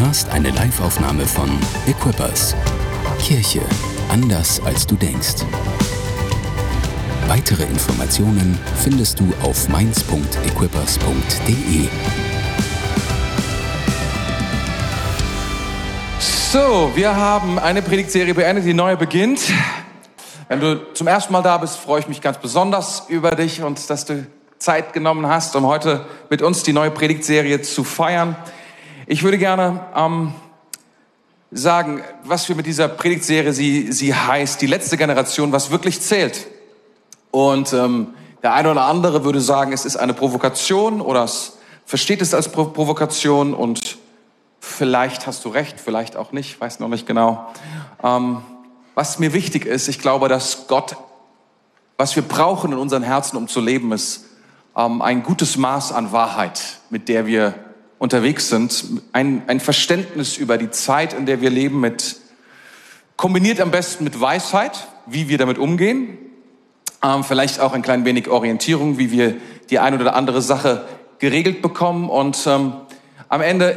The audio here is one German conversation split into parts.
hörst eine Liveaufnahme von Equippers. Kirche anders als du denkst. Weitere Informationen findest du auf mainz.equippers.de. So, wir haben eine Predigtserie beendet, die neue beginnt. Wenn du zum ersten Mal da bist, freue ich mich ganz besonders über dich und dass du Zeit genommen hast, um heute mit uns die neue Predigtserie zu feiern. Ich würde gerne ähm, sagen, was wir mit dieser Predigtserie, sie, sie heißt, die letzte Generation, was wirklich zählt. Und ähm, der eine oder andere würde sagen, es ist eine Provokation oder es versteht es als Provokation und vielleicht hast du recht, vielleicht auch nicht, weiß noch nicht genau. Ähm, was mir wichtig ist, ich glaube, dass Gott, was wir brauchen in unseren Herzen, um zu leben, ist ähm, ein gutes Maß an Wahrheit, mit der wir unterwegs sind, ein, ein Verständnis über die Zeit, in der wir leben, mit kombiniert am besten mit Weisheit, wie wir damit umgehen, ähm, vielleicht auch ein klein wenig Orientierung, wie wir die eine oder andere Sache geregelt bekommen. Und ähm, am Ende,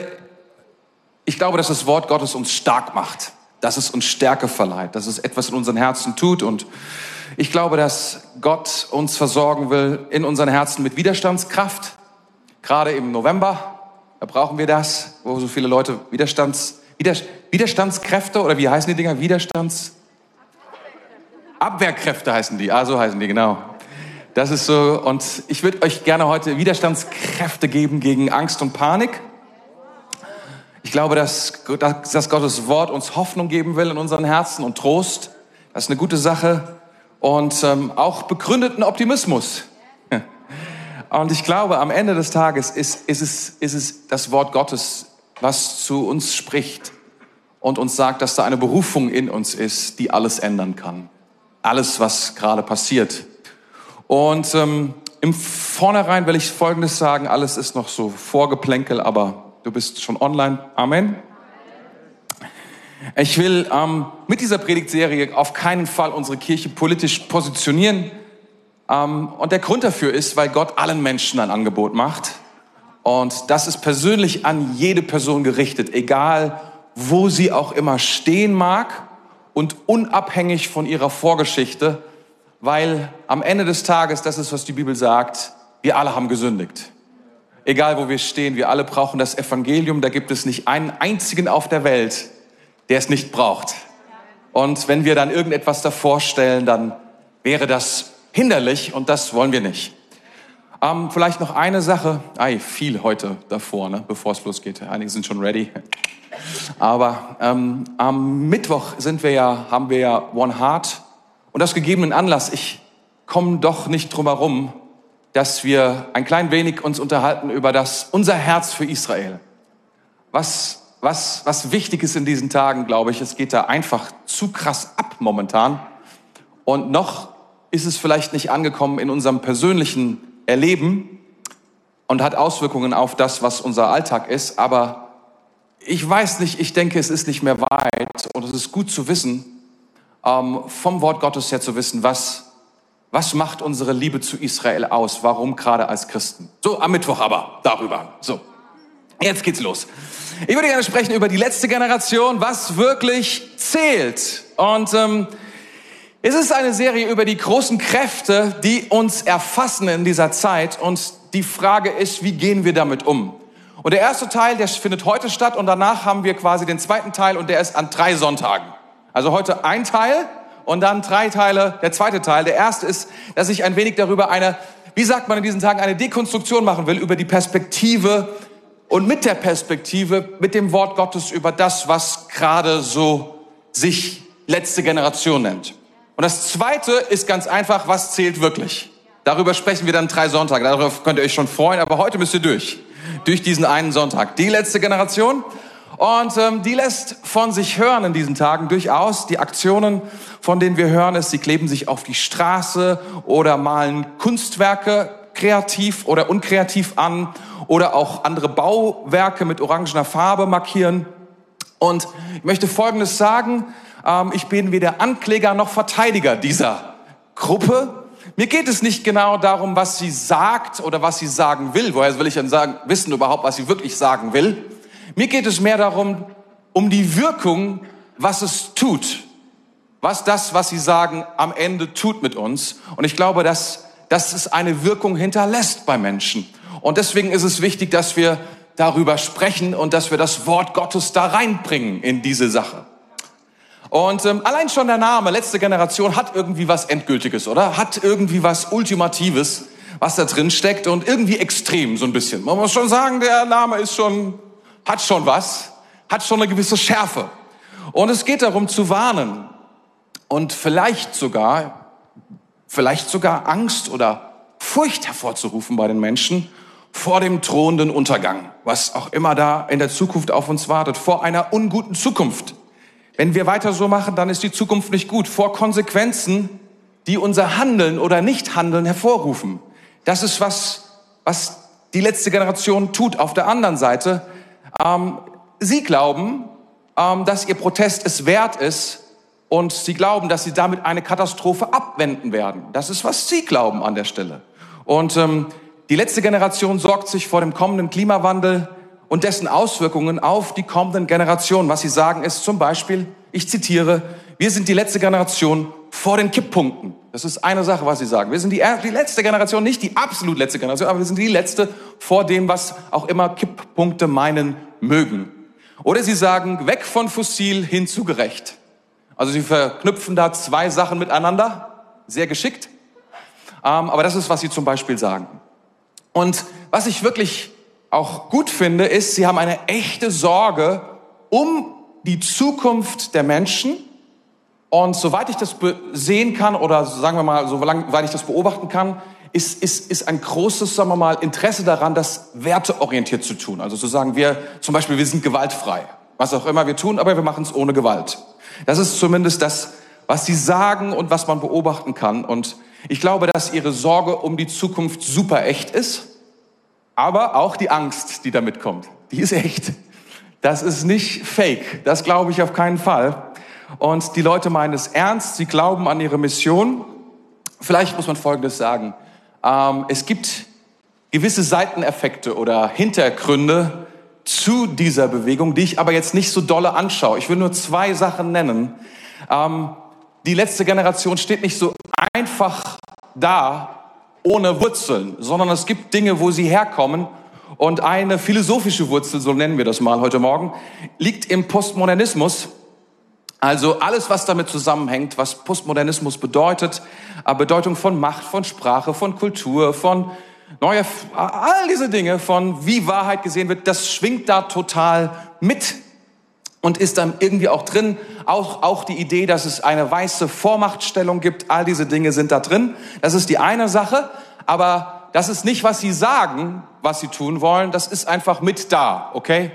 ich glaube, dass das Wort Gottes uns stark macht, dass es uns Stärke verleiht, dass es etwas in unseren Herzen tut. Und ich glaube, dass Gott uns versorgen will in unseren Herzen mit Widerstandskraft, gerade im November, da brauchen wir das, wo so viele Leute Widerstands, Widerstandskräfte oder wie heißen die Dinger? Widerstands... Abwehrkräfte heißen die. Ah, so heißen die, genau. Das ist so. Und ich würde euch gerne heute Widerstandskräfte geben gegen Angst und Panik. Ich glaube, dass, dass Gottes Wort uns Hoffnung geben will in unseren Herzen und Trost. Das ist eine gute Sache. Und ähm, auch begründeten Optimismus. Und ich glaube, am Ende des Tages ist, ist, es, ist es das Wort Gottes, was zu uns spricht und uns sagt, dass da eine Berufung in uns ist, die alles ändern kann. Alles, was gerade passiert. Und ähm, im Vornherein will ich Folgendes sagen, alles ist noch so Vorgeplänkel, aber du bist schon online. Amen. Ich will ähm, mit dieser Predigtserie auf keinen Fall unsere Kirche politisch positionieren. Ähm, und der Grund dafür ist, weil Gott allen Menschen ein Angebot macht. Und das ist persönlich an jede Person gerichtet, egal wo sie auch immer stehen mag und unabhängig von ihrer Vorgeschichte, weil am Ende des Tages, das ist, was die Bibel sagt, wir alle haben gesündigt. Egal wo wir stehen, wir alle brauchen das Evangelium. Da gibt es nicht einen einzigen auf der Welt, der es nicht braucht. Und wenn wir dann irgendetwas davor stellen, dann wäre das hinderlich und das wollen wir nicht. Ähm, vielleicht noch eine Sache, ei, viel heute davor, ne, bevor es losgeht. Einige sind schon ready. Aber ähm, am Mittwoch sind wir ja, haben wir ja One Heart und das gegebenen Anlass. Ich komme doch nicht drum herum, dass wir ein klein wenig uns unterhalten über das unser Herz für Israel. Was was was wichtig ist in diesen Tagen, glaube ich, es geht da einfach zu krass ab momentan und noch ist es vielleicht nicht angekommen in unserem persönlichen Erleben und hat Auswirkungen auf das, was unser Alltag ist. Aber ich weiß nicht, ich denke, es ist nicht mehr weit und es ist gut zu wissen, ähm, vom Wort Gottes her zu wissen, was, was macht unsere Liebe zu Israel aus? Warum gerade als Christen? So, am Mittwoch aber darüber. So, jetzt geht's los. Ich würde gerne sprechen über die letzte Generation, was wirklich zählt. Und ähm, es ist eine Serie über die großen Kräfte, die uns erfassen in dieser Zeit. Und die Frage ist, wie gehen wir damit um? Und der erste Teil, der findet heute statt und danach haben wir quasi den zweiten Teil und der ist an drei Sonntagen. Also heute ein Teil und dann drei Teile, der zweite Teil. Der erste ist, dass ich ein wenig darüber eine, wie sagt man in diesen Tagen, eine Dekonstruktion machen will über die Perspektive und mit der Perspektive, mit dem Wort Gottes über das, was gerade so sich letzte Generation nennt. Und das Zweite ist ganz einfach, was zählt wirklich? Darüber sprechen wir dann drei Sonntage. Darauf könnt ihr euch schon freuen, aber heute müsst ihr durch. Durch diesen einen Sonntag. Die letzte Generation. Und ähm, die lässt von sich hören in diesen Tagen durchaus. Die Aktionen, von denen wir hören, ist, sie kleben sich auf die Straße oder malen Kunstwerke kreativ oder unkreativ an oder auch andere Bauwerke mit orangener Farbe markieren. Und ich möchte Folgendes sagen. Ähm, ich bin weder Ankläger noch Verteidiger dieser Gruppe. Mir geht es nicht genau darum, was sie sagt oder was sie sagen will. Woher will ich denn sagen, wissen überhaupt, was sie wirklich sagen will? Mir geht es mehr darum, um die Wirkung, was es tut. Was das, was Sie sagen, am Ende tut mit uns. Und ich glaube, dass, dass es eine Wirkung hinterlässt bei Menschen. Und deswegen ist es wichtig, dass wir darüber sprechen und dass wir das Wort Gottes da reinbringen in diese Sache. Und ähm, allein schon der Name, letzte Generation, hat irgendwie was Endgültiges, oder? Hat irgendwie was Ultimatives, was da drin steckt und irgendwie extrem so ein bisschen. Man muss schon sagen, der Name ist schon, hat schon was, hat schon eine gewisse Schärfe. Und es geht darum zu warnen und vielleicht sogar, vielleicht sogar Angst oder Furcht hervorzurufen bei den Menschen vor dem drohenden Untergang, was auch immer da in der Zukunft auf uns wartet, vor einer unguten Zukunft. Wenn wir weiter so machen, dann ist die Zukunft nicht gut. Vor Konsequenzen, die unser Handeln oder Nichthandeln hervorrufen. Das ist was, was die letzte Generation tut. Auf der anderen Seite, ähm, sie glauben, ähm, dass ihr Protest es wert ist und sie glauben, dass sie damit eine Katastrophe abwenden werden. Das ist, was sie glauben an der Stelle. Und ähm, die letzte Generation sorgt sich vor dem kommenden Klimawandel und dessen Auswirkungen auf die kommenden Generationen. Was sie sagen ist zum Beispiel, ich zitiere, wir sind die letzte Generation vor den Kipppunkten. Das ist eine Sache, was sie sagen. Wir sind die, die letzte Generation, nicht die absolut letzte Generation, aber wir sind die letzte vor dem, was auch immer Kipppunkte meinen mögen. Oder sie sagen, weg von fossil hin zu gerecht. Also sie verknüpfen da zwei Sachen miteinander, sehr geschickt. Ähm, aber das ist, was sie zum Beispiel sagen. Und was ich wirklich auch gut finde, ist, sie haben eine echte Sorge um die Zukunft der Menschen. Und soweit ich das sehen kann, oder sagen wir mal, soweit ich das beobachten kann, ist, ist, ist ein großes, sagen wir mal, Interesse daran, das werteorientiert zu tun. Also zu sagen, wir, zum Beispiel, wir sind gewaltfrei. Was auch immer wir tun, aber wir machen es ohne Gewalt. Das ist zumindest das, was sie sagen und was man beobachten kann. Und ich glaube, dass ihre Sorge um die Zukunft super echt ist aber auch die Angst, die damit kommt, die ist echt. Das ist nicht fake. Das glaube ich auf keinen Fall. Und die Leute meinen es ernst. Sie glauben an ihre Mission. Vielleicht muss man Folgendes sagen. Ähm, es gibt gewisse Seiteneffekte oder Hintergründe zu dieser Bewegung, die ich aber jetzt nicht so dolle anschaue. Ich will nur zwei Sachen nennen. Ähm, die letzte Generation steht nicht so einfach da ohne Wurzeln, sondern es gibt Dinge, wo sie herkommen. Und eine philosophische Wurzel, so nennen wir das mal heute Morgen, liegt im Postmodernismus. Also alles, was damit zusammenhängt, was Postmodernismus bedeutet, Bedeutung von Macht, von Sprache, von Kultur, von neuer, all diese Dinge, von wie Wahrheit gesehen wird, das schwingt da total mit und ist dann irgendwie auch drin. Auch, auch die Idee, dass es eine weiße Vormachtstellung gibt, all diese Dinge sind da drin. Das ist die eine Sache, aber das ist nicht, was sie sagen, was sie tun wollen, das ist einfach mit da, okay?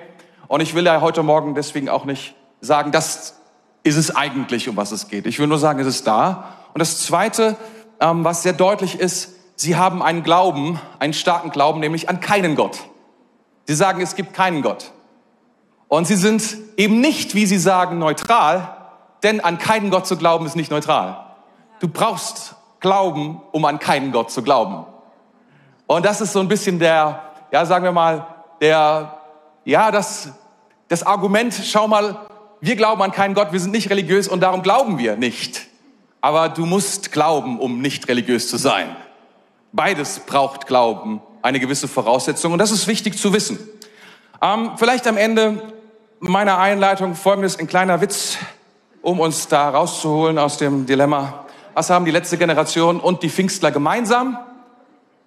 Und ich will ja heute Morgen deswegen auch nicht sagen, das ist es eigentlich, um was es geht. Ich will nur sagen, es ist da. Und das Zweite, ähm, was sehr deutlich ist, sie haben einen Glauben, einen starken Glauben, nämlich an keinen Gott. Sie sagen, es gibt keinen Gott. Und sie sind eben nicht, wie sie sagen, neutral, denn an keinen Gott zu glauben ist nicht neutral. Du brauchst Glauben, um an keinen Gott zu glauben. Und das ist so ein bisschen der, ja, sagen wir mal, der, ja, das, das Argument, schau mal, wir glauben an keinen Gott, wir sind nicht religiös und darum glauben wir nicht. Aber du musst glauben, um nicht religiös zu sein. Beides braucht Glauben, eine gewisse Voraussetzung und das ist wichtig zu wissen. Ähm, vielleicht am Ende meiner Einleitung folgendes, ein kleiner Witz, um uns da rauszuholen aus dem Dilemma. Was haben die letzte Generation und die Pfingstler gemeinsam?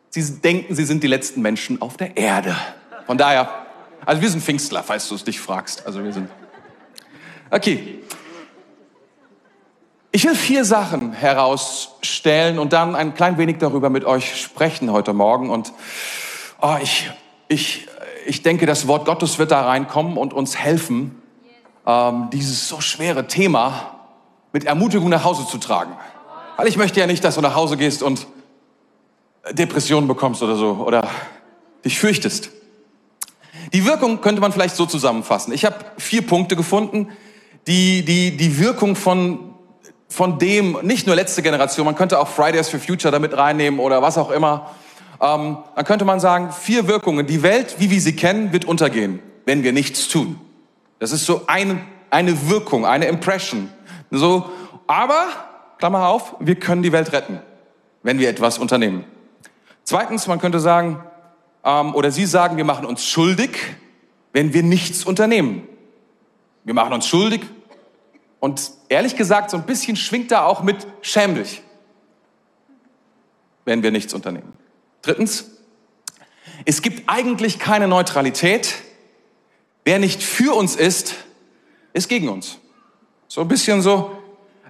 Sie denken, sie sind die letzten Menschen auf der Erde. Von daher, also wir sind Pfingstler, falls du es dich fragst. Also wir sind. Okay. Ich will vier Sachen herausstellen und dann ein klein wenig darüber mit euch sprechen heute Morgen. Und oh, ich, ich ich denke, das Wort Gottes wird da reinkommen und uns helfen, ähm, dieses so schwere Thema mit Ermutigung nach Hause zu tragen. Weil ich möchte ja nicht, dass du nach Hause gehst und Depressionen bekommst oder so oder dich fürchtest. Die Wirkung könnte man vielleicht so zusammenfassen. Ich habe vier Punkte gefunden, die die, die Wirkung von, von dem, nicht nur letzte Generation, man könnte auch Fridays for Future damit reinnehmen oder was auch immer, ähm, dann könnte man sagen, vier Wirkungen. Die Welt, wie wir sie kennen, wird untergehen. wenn wir nichts tun. Das ist so eine, eine Wirkung, eine Impression. So, aber, Klammer auf, wir können die Welt retten, wenn wir etwas unternehmen. Zweitens, man könnte sagen, ähm, oder Sie sagen, wir machen uns schuldig, wenn wir nichts unternehmen. Wir machen uns schuldig und ehrlich gesagt, so ein bisschen schwingt da auch mit schäm dich, wenn wir nichts unternehmen. Drittens, es gibt eigentlich keine Neutralität. Wer nicht für uns ist, ist gegen uns. So ein bisschen so,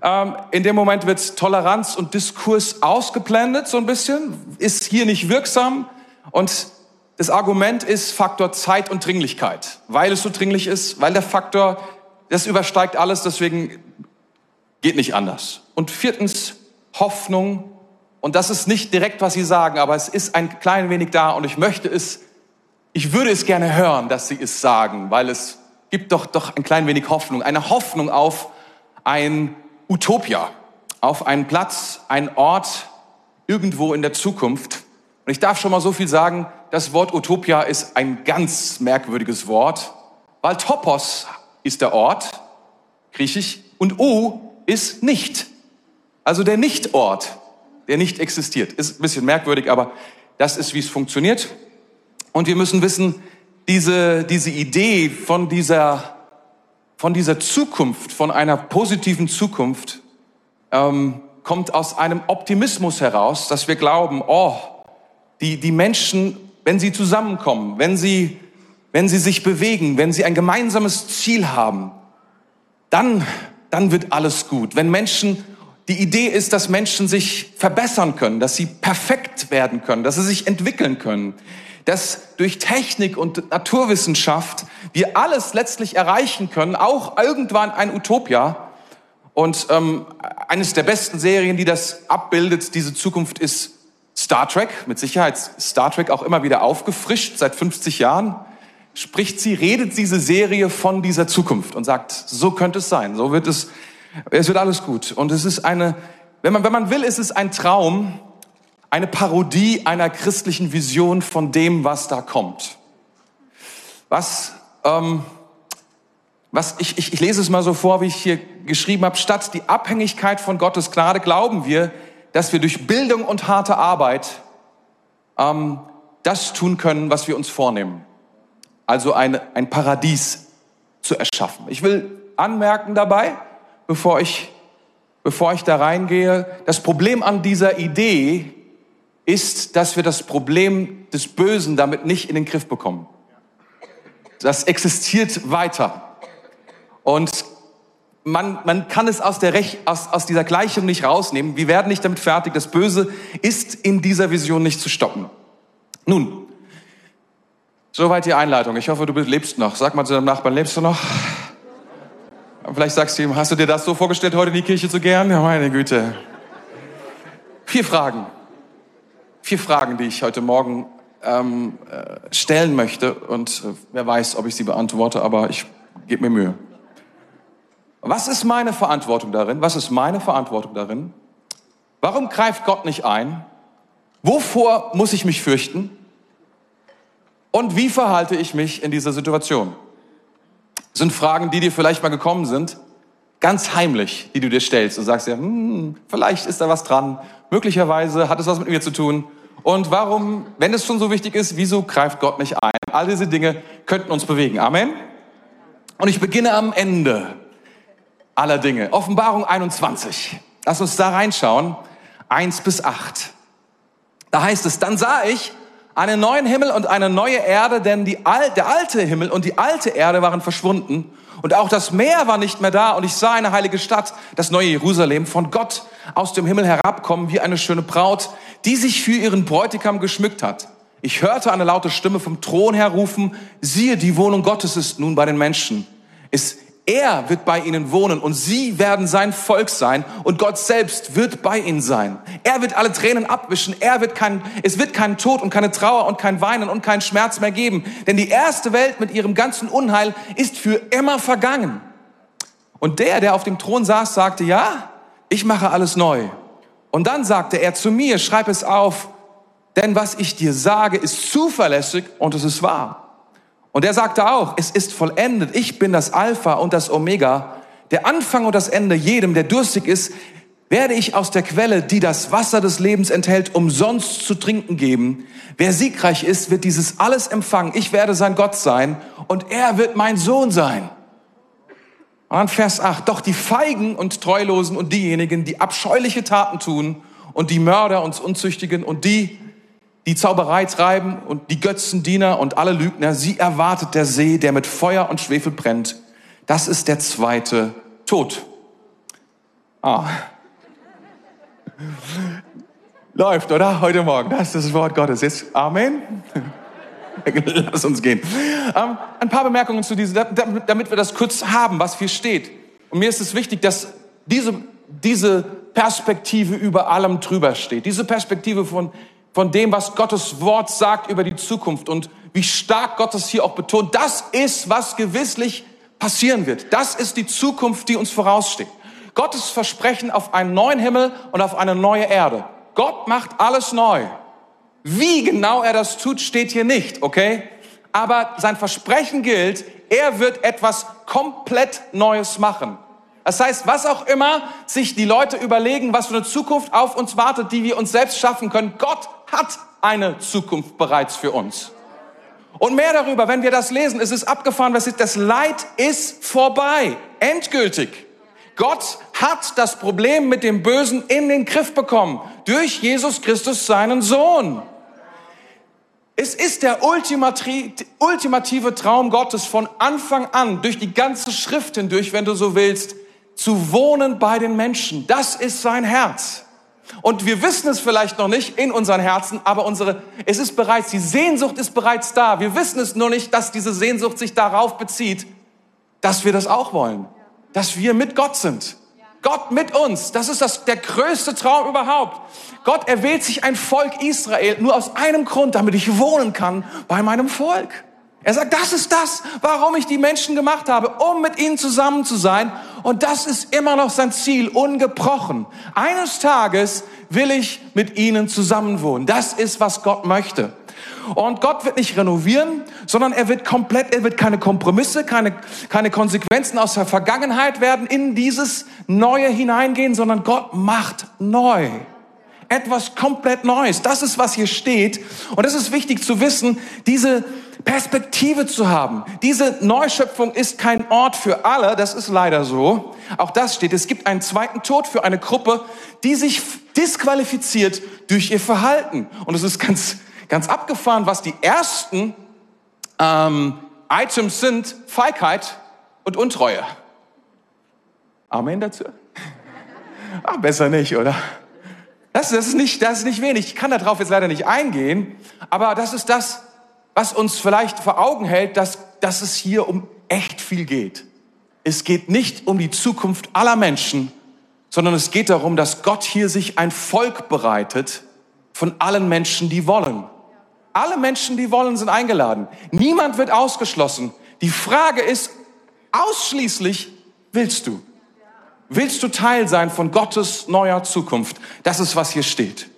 ähm, in dem Moment wird Toleranz und Diskurs ausgeblendet, so ein bisschen, ist hier nicht wirksam. Und das Argument ist Faktor Zeit und Dringlichkeit. Weil es so dringlich ist, weil der Faktor, das übersteigt alles, deswegen geht nicht anders. Und viertens, Hoffnung und das ist nicht direkt, was Sie sagen, aber es ist ein klein wenig da und ich möchte es, ich würde es gerne hören, dass Sie es sagen, weil es gibt doch, doch ein klein wenig Hoffnung. Eine Hoffnung auf ein Utopia, auf einen Platz, einen Ort irgendwo in der Zukunft. Und ich darf schon mal so viel sagen, das Wort Utopia ist ein ganz merkwürdiges Wort, weil Topos ist der Ort, griechisch, und U ist nicht. Also der Nichtort der nicht existiert. Ist ein bisschen merkwürdig, aber das ist, wie es funktioniert. Und wir müssen wissen, diese, diese Idee von dieser, von dieser Zukunft, von einer positiven Zukunft, ähm, kommt aus einem Optimismus heraus, dass wir glauben, oh, die, die Menschen, wenn sie zusammenkommen, wenn sie, wenn sie sich bewegen, wenn sie ein gemeinsames Ziel haben, dann, dann wird alles gut. Wenn Menschen die Idee ist, dass Menschen sich verbessern können, dass sie perfekt werden können, dass sie sich entwickeln können, dass durch Technik und Naturwissenschaft wir alles letztlich erreichen können, auch irgendwann ein Utopia. Und ähm, eines der besten Serien, die das abbildet, diese Zukunft ist Star Trek. Mit Sicherheit Star Trek auch immer wieder aufgefrischt seit 50 Jahren. Spricht sie, redet diese Serie von dieser Zukunft und sagt, so könnte es sein, so wird es es wird alles gut. Und es ist eine, wenn man, wenn man will, ist es ein Traum, eine Parodie einer christlichen Vision von dem, was da kommt. Was, ähm, was ich, ich, ich lese es mal so vor, wie ich hier geschrieben habe. Statt die Abhängigkeit von Gottes Gnade glauben wir, dass wir durch Bildung und harte Arbeit ähm, das tun können, was wir uns vornehmen. Also ein, ein Paradies zu erschaffen. Ich will anmerken dabei, bevor ich, bevor ich da reingehe. Das Problem an dieser Idee ist, dass wir das Problem des Bösen damit nicht in den Griff bekommen. Das existiert weiter. Und man, man kann es aus, der Rech, aus, aus dieser Gleichung nicht rausnehmen. Wir werden nicht damit fertig. Das Böse ist in dieser Vision nicht zu stoppen. Nun, soweit die Einleitung. Ich hoffe, du lebst noch. Sag mal zu deinem Nachbarn, lebst du noch? Vielleicht sagst du ihm, hast du dir das so vorgestellt, heute in die Kirche zu gehen? Ja, meine Güte. Vier Fragen. Vier Fragen, die ich heute Morgen ähm, äh, stellen möchte. Und äh, wer weiß, ob ich sie beantworte, aber ich gebe mir Mühe. Was ist meine Verantwortung darin? Was ist meine Verantwortung darin? Warum greift Gott nicht ein? Wovor muss ich mich fürchten? Und wie verhalte ich mich in dieser Situation? Sind Fragen, die dir vielleicht mal gekommen sind, ganz heimlich, die du dir stellst und sagst ja, hm, vielleicht ist da was dran, möglicherweise hat es was mit mir zu tun. Und warum, wenn es schon so wichtig ist, wieso greift Gott nicht ein? All diese Dinge könnten uns bewegen. Amen. Und ich beginne am Ende aller Dinge. Offenbarung 21. Lass uns da reinschauen. 1 bis 8. Da heißt es, dann sah ich einen neuen Himmel und eine neue Erde, denn die Al der alte Himmel und die alte Erde waren verschwunden und auch das Meer war nicht mehr da und ich sah eine heilige Stadt, das neue Jerusalem, von Gott aus dem Himmel herabkommen wie eine schöne Braut, die sich für ihren Bräutigam geschmückt hat. Ich hörte eine laute Stimme vom Thron her rufen, siehe, die Wohnung Gottes ist nun bei den Menschen. Es er wird bei ihnen wohnen und sie werden sein Volk sein und Gott selbst wird bei ihnen sein. Er wird alle Tränen abwischen. Er wird kein, es wird keinen Tod und keine Trauer und kein Weinen und keinen Schmerz mehr geben. Denn die erste Welt mit ihrem ganzen Unheil ist für immer vergangen. Und der, der auf dem Thron saß, sagte, ja, ich mache alles neu. Und dann sagte er zu mir, schreib es auf, denn was ich dir sage, ist zuverlässig und es ist wahr. Und er sagte auch, es ist vollendet, ich bin das Alpha und das Omega, der Anfang und das Ende jedem, der durstig ist, werde ich aus der Quelle, die das Wasser des Lebens enthält, umsonst zu trinken geben. Wer siegreich ist, wird dieses alles empfangen. Ich werde sein Gott sein und er wird mein Sohn sein. Und dann Vers 8. Doch die Feigen und Treulosen und diejenigen, die abscheuliche Taten tun und die Mörder und Unzüchtigen und die, die Zauberei treiben und die Götzendiener und alle Lügner, sie erwartet der See, der mit Feuer und Schwefel brennt. Das ist der zweite Tod. Ah, Läuft, oder? Heute Morgen. Das ist das Wort Gottes. Jetzt Amen. Lass uns gehen. Ähm, ein paar Bemerkungen zu diesem, damit wir das kurz haben, was hier steht. Und mir ist es wichtig, dass diese, diese Perspektive über allem drüber steht. Diese Perspektive von, von dem, was Gottes Wort sagt über die Zukunft und wie stark Gott es hier auch betont. Das ist, was gewisslich passieren wird. Das ist die Zukunft, die uns voraussteht. Gottes Versprechen auf einen neuen Himmel und auf eine neue Erde. Gott macht alles neu. Wie genau er das tut, steht hier nicht, okay? Aber sein Versprechen gilt, er wird etwas komplett Neues machen. Das heißt, was auch immer sich die Leute überlegen, was für eine Zukunft auf uns wartet, die wir uns selbst schaffen können, Gott hat eine Zukunft bereits für uns. Und mehr darüber, wenn wir das lesen, es ist abgefahren, was ist, das Leid ist vorbei, endgültig. Gott hat das Problem mit dem Bösen in den Griff bekommen durch Jesus Christus, seinen Sohn. Es ist der ultimative Traum Gottes von Anfang an, durch die ganze Schrift hindurch, wenn du so willst, zu wohnen bei den Menschen. Das ist sein Herz. Und wir wissen es vielleicht noch nicht in unseren Herzen, aber unsere, es ist bereits, die Sehnsucht ist bereits da. Wir wissen es nur nicht, dass diese Sehnsucht sich darauf bezieht, dass wir das auch wollen dass wir mit Gott sind. Gott mit uns. Das ist das, der größte Traum überhaupt. Gott erwählt sich ein Volk Israel nur aus einem Grund, damit ich wohnen kann bei meinem Volk. Er sagt, das ist das, warum ich die Menschen gemacht habe, um mit ihnen zusammen zu sein. Und das ist immer noch sein Ziel, ungebrochen. Eines Tages will ich mit ihnen zusammenwohnen. Das ist, was Gott möchte. Und Gott wird nicht renovieren, sondern er wird komplett, er wird keine Kompromisse, keine, keine Konsequenzen aus der Vergangenheit werden in dieses Neue hineingehen, sondern Gott macht neu. Etwas komplett Neues. Das ist, was hier steht. Und es ist wichtig zu wissen, diese Perspektive zu haben. Diese Neuschöpfung ist kein Ort für alle, das ist leider so. Auch das steht. Es gibt einen zweiten Tod für eine Gruppe, die sich disqualifiziert durch ihr Verhalten. Und es ist ganz, ganz abgefahren, was die ersten ähm, Items sind. Feigheit und Untreue. Amen dazu? Ach, besser nicht, oder? Das, das, ist nicht, das ist nicht wenig. Ich kann darauf jetzt leider nicht eingehen, aber das ist das, was uns vielleicht vor Augen hält, dass, dass es hier um echt viel geht. Es geht nicht um die Zukunft aller Menschen, sondern es geht darum, dass Gott hier sich ein Volk bereitet von allen Menschen, die wollen. Alle Menschen, die wollen, sind eingeladen. Niemand wird ausgeschlossen. Die Frage ist ausschließlich, willst du? Willst du Teil sein von Gottes neuer Zukunft? Das ist, was hier steht.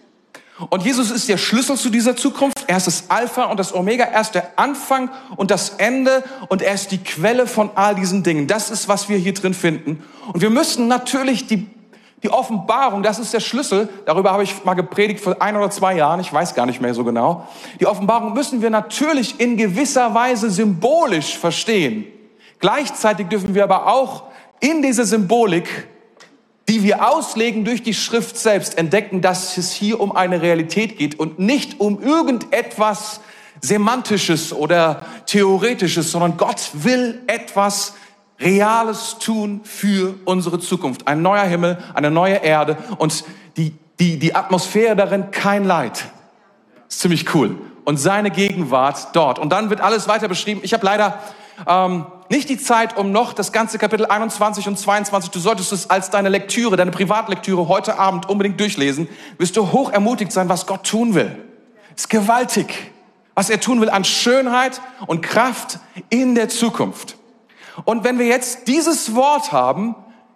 Und Jesus ist der Schlüssel zu dieser Zukunft. Er ist das Alpha und das Omega. Er ist der Anfang und das Ende. Und er ist die Quelle von all diesen Dingen. Das ist, was wir hier drin finden. Und wir müssen natürlich die die Offenbarung, das ist der Schlüssel. Darüber habe ich mal gepredigt vor ein oder zwei Jahren. Ich weiß gar nicht mehr so genau. Die Offenbarung müssen wir natürlich in gewisser Weise symbolisch verstehen. Gleichzeitig dürfen wir aber auch in dieser Symbolik, die wir auslegen durch die Schrift selbst, entdecken, dass es hier um eine Realität geht und nicht um irgendetwas Semantisches oder Theoretisches, sondern Gott will etwas Reales tun für unsere Zukunft. Ein neuer Himmel, eine neue Erde und die, die, die Atmosphäre darin kein Leid. Ist ziemlich cool. Und seine Gegenwart dort. Und dann wird alles weiter beschrieben. Ich habe leider ähm, nicht die Zeit, um noch das ganze Kapitel 21 und 22, du solltest es als deine Lektüre, deine Privatlektüre heute Abend unbedingt durchlesen, wirst du hoch ermutigt sein, was Gott tun will. Ist gewaltig, was er tun will an Schönheit und Kraft in der Zukunft. Und wenn wir jetzt dieses Wort haben,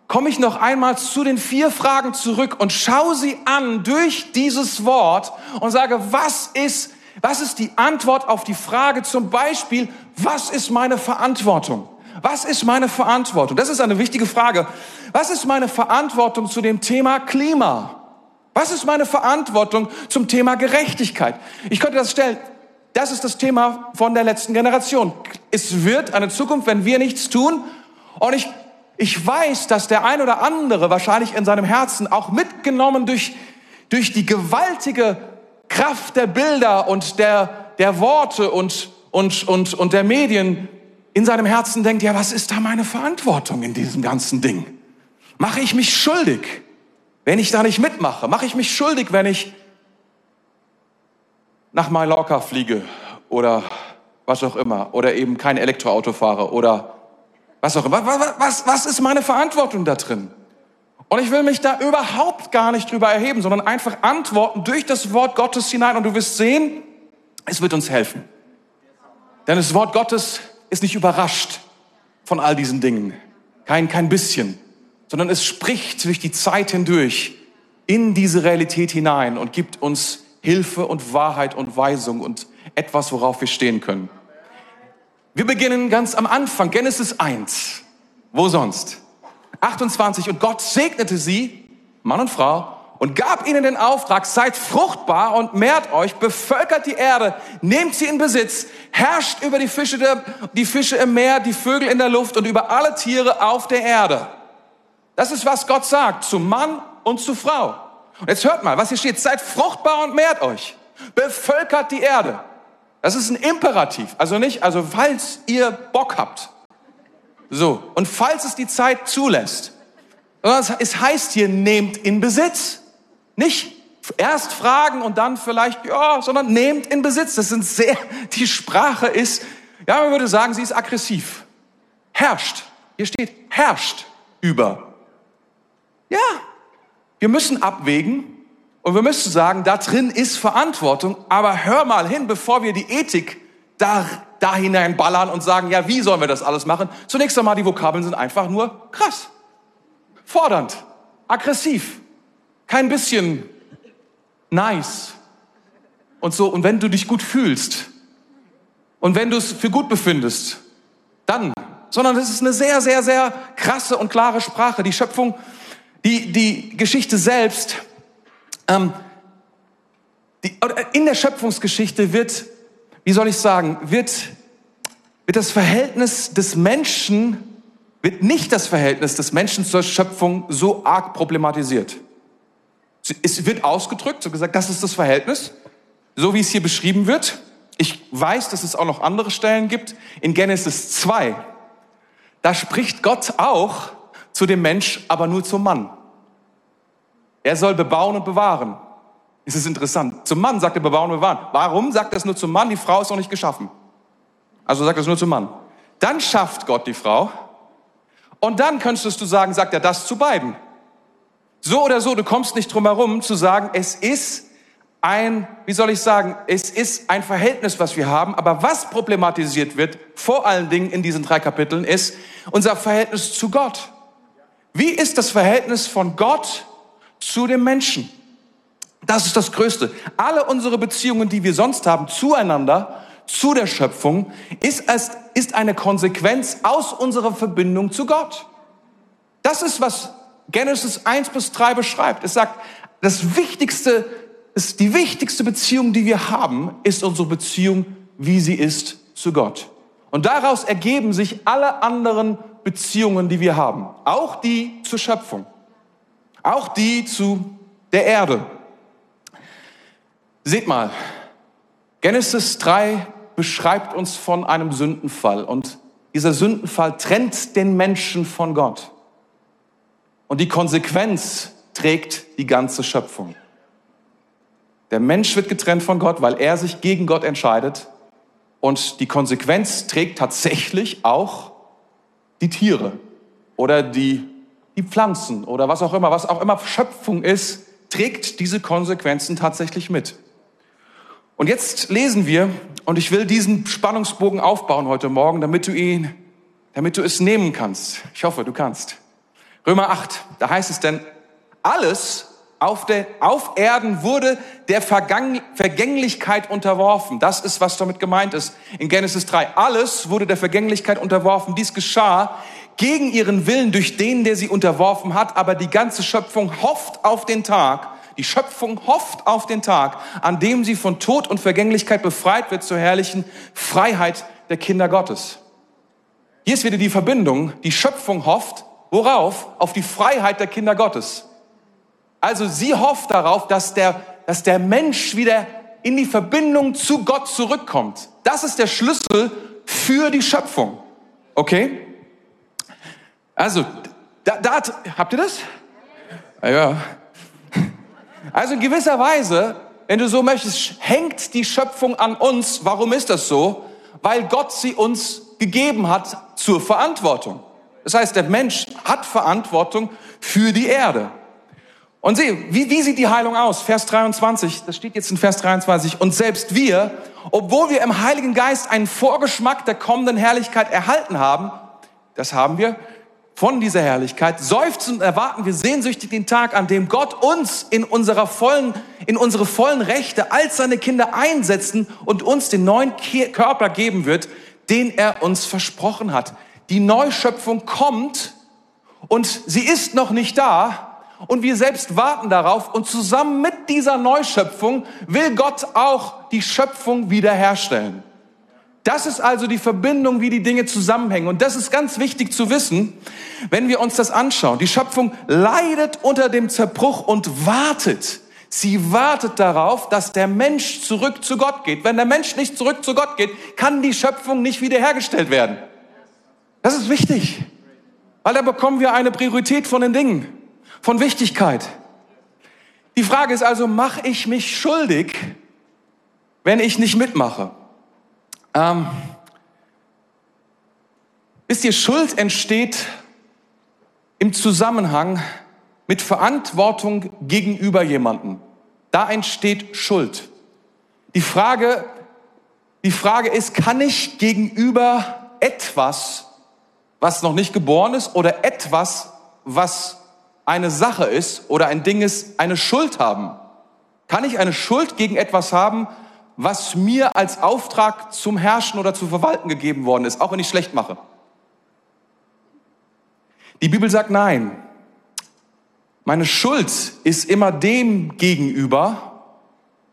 komme ich noch einmal zu den vier Fragen zurück und schaue sie an durch dieses Wort und sage, was ist was ist die Antwort auf die Frage zum Beispiel, was ist meine Verantwortung? Was ist meine Verantwortung? Das ist eine wichtige Frage. Was ist meine Verantwortung zu dem Thema Klima? Was ist meine Verantwortung zum Thema Gerechtigkeit? Ich könnte das stellen. Das ist das Thema von der letzten Generation. Es wird eine Zukunft, wenn wir nichts tun. Und ich, ich weiß, dass der ein oder andere wahrscheinlich in seinem Herzen auch mitgenommen durch, durch die gewaltige Kraft der Bilder und der, der Worte und, und, und, und der Medien in seinem Herzen denkt, ja, was ist da meine Verantwortung in diesem ganzen Ding? Mache ich mich schuldig, wenn ich da nicht mitmache? Mache ich mich schuldig, wenn ich nach Mallorca fliege oder was auch immer oder eben kein Elektroauto fahre oder was auch immer. Was, was, was ist meine Verantwortung da drin? Und ich will mich da überhaupt gar nicht drüber erheben, sondern einfach antworten durch das Wort Gottes hinein und du wirst sehen, es wird uns helfen. Denn das Wort Gottes ist nicht überrascht von all diesen Dingen. Kein, kein bisschen. Sondern es spricht durch die Zeit hindurch in diese Realität hinein und gibt uns Hilfe und Wahrheit und Weisung und etwas, worauf wir stehen können. Wir beginnen ganz am Anfang, Genesis 1. Wo sonst? 28. Und Gott segnete sie, Mann und Frau, und gab ihnen den Auftrag, seid fruchtbar und mehrt euch, bevölkert die Erde, nehmt sie in Besitz, herrscht über die Fische, der, die Fische im Meer, die Vögel in der Luft und über alle Tiere auf der Erde. Das ist, was Gott sagt, zu Mann und zu Frau. Und jetzt hört mal, was hier steht. Seid fruchtbar und mehrt euch. Bevölkert die Erde. Das ist ein Imperativ. Also nicht, also falls ihr Bock habt. So. Und falls es die Zeit zulässt. Es heißt hier, nehmt in Besitz. Nicht erst fragen und dann vielleicht, ja, sondern nehmt in Besitz. Das sind sehr, die Sprache ist, ja, man würde sagen, sie ist aggressiv. Herrscht. Hier steht, herrscht über. Ja, wir müssen abwägen und wir müssen sagen, da drin ist Verantwortung, aber hör mal hin, bevor wir die Ethik da, da hineinballern und sagen, ja, wie sollen wir das alles machen? Zunächst einmal, die Vokabeln sind einfach nur krass, fordernd, aggressiv, kein bisschen nice und so. Und wenn du dich gut fühlst und wenn du es für gut befindest, dann, sondern es ist eine sehr, sehr, sehr krasse und klare Sprache. Die Schöpfung die, die Geschichte selbst, ähm, die, in der Schöpfungsgeschichte wird, wie soll ich sagen, wird, wird das Verhältnis des Menschen, wird nicht das Verhältnis des Menschen zur Schöpfung so arg problematisiert. Es wird ausgedrückt, so gesagt, das ist das Verhältnis, so wie es hier beschrieben wird. Ich weiß, dass es auch noch andere Stellen gibt. In Genesis 2, da spricht Gott auch zu dem Mensch, aber nur zum Mann. Er soll bebauen und bewahren. Es ist interessant. Zum Mann sagt er bebauen bewahren. Warum sagt er es nur zum Mann? Die Frau ist noch nicht geschaffen. Also sagt er es nur zum Mann. Dann schafft Gott die Frau. Und dann könntest du sagen, sagt er das zu beiden. So oder so, du kommst nicht drum herum zu sagen, es ist ein, wie soll ich sagen, es ist ein Verhältnis, was wir haben, aber was problematisiert wird, vor allen Dingen in diesen drei Kapiteln, ist unser Verhältnis zu Gott. Wie ist das Verhältnis von Gott zu dem Menschen? Das ist das Größte. Alle unsere Beziehungen, die wir sonst haben, zueinander, zu der Schöpfung, ist, es, ist eine Konsequenz aus unserer Verbindung zu Gott. Das ist, was Genesis 1 bis 3 beschreibt. Es sagt, das Wichtigste, ist die wichtigste Beziehung, die wir haben, ist unsere Beziehung, wie sie ist zu Gott. Und daraus ergeben sich alle anderen Beziehungen, die wir haben, auch die zur Schöpfung, auch die zu der Erde. Seht mal, Genesis 3 beschreibt uns von einem Sündenfall und dieser Sündenfall trennt den Menschen von Gott. Und die Konsequenz trägt die ganze Schöpfung. Der Mensch wird getrennt von Gott, weil er sich gegen Gott entscheidet. Und die Konsequenz trägt tatsächlich auch die Tiere oder die, die Pflanzen oder was auch immer, was auch immer Schöpfung ist, trägt diese Konsequenzen tatsächlich mit. Und jetzt lesen wir, und ich will diesen Spannungsbogen aufbauen heute Morgen, damit du ihn, damit du es nehmen kannst. Ich hoffe, du kannst. Römer 8, da heißt es denn, alles auf, der, auf Erden wurde der Vergang Vergänglichkeit unterworfen. Das ist, was damit gemeint ist in Genesis 3. Alles wurde der Vergänglichkeit unterworfen. Dies geschah gegen ihren Willen durch den, der sie unterworfen hat. Aber die ganze Schöpfung hofft auf den Tag, die Schöpfung hofft auf den Tag, an dem sie von Tod und Vergänglichkeit befreit wird zur herrlichen Freiheit der Kinder Gottes. Hier ist wieder die Verbindung. Die Schöpfung hofft, worauf? Auf die Freiheit der Kinder Gottes. Also sie hofft darauf, dass der, dass der Mensch wieder in die Verbindung zu Gott zurückkommt. Das ist der Schlüssel für die Schöpfung. Okay? Also, da, da, habt ihr das? Ja. Also in gewisser Weise, wenn du so möchtest, hängt die Schöpfung an uns. Warum ist das so? Weil Gott sie uns gegeben hat zur Verantwortung. Das heißt, der Mensch hat Verantwortung für die Erde. Und sieh, wie, wie sieht die Heilung aus? Vers 23, das steht jetzt in Vers 23. Und selbst wir, obwohl wir im Heiligen Geist einen Vorgeschmack der kommenden Herrlichkeit erhalten haben, das haben wir von dieser Herrlichkeit, seufzen und erwarten wir sehnsüchtig den Tag, an dem Gott uns in unserer vollen, in unsere vollen Rechte als seine Kinder einsetzen und uns den neuen Körper geben wird, den er uns versprochen hat. Die Neuschöpfung kommt und sie ist noch nicht da, und wir selbst warten darauf und zusammen mit dieser Neuschöpfung will Gott auch die Schöpfung wiederherstellen. Das ist also die Verbindung, wie die Dinge zusammenhängen. Und das ist ganz wichtig zu wissen, wenn wir uns das anschauen. Die Schöpfung leidet unter dem Zerbruch und wartet. Sie wartet darauf, dass der Mensch zurück zu Gott geht. Wenn der Mensch nicht zurück zu Gott geht, kann die Schöpfung nicht wiederhergestellt werden. Das ist wichtig, weil da bekommen wir eine Priorität von den Dingen von Wichtigkeit. Die Frage ist also, mache ich mich schuldig, wenn ich nicht mitmache? Ähm, wisst ihr, Schuld entsteht im Zusammenhang mit Verantwortung gegenüber jemandem. Da entsteht Schuld. Die Frage, die Frage ist, kann ich gegenüber etwas, was noch nicht geboren ist, oder etwas, was eine Sache ist oder ein Ding ist, eine Schuld haben? Kann ich eine Schuld gegen etwas haben, was mir als Auftrag zum Herrschen oder zu verwalten gegeben worden ist, auch wenn ich schlecht mache? Die Bibel sagt nein. Meine Schuld ist immer dem gegenüber,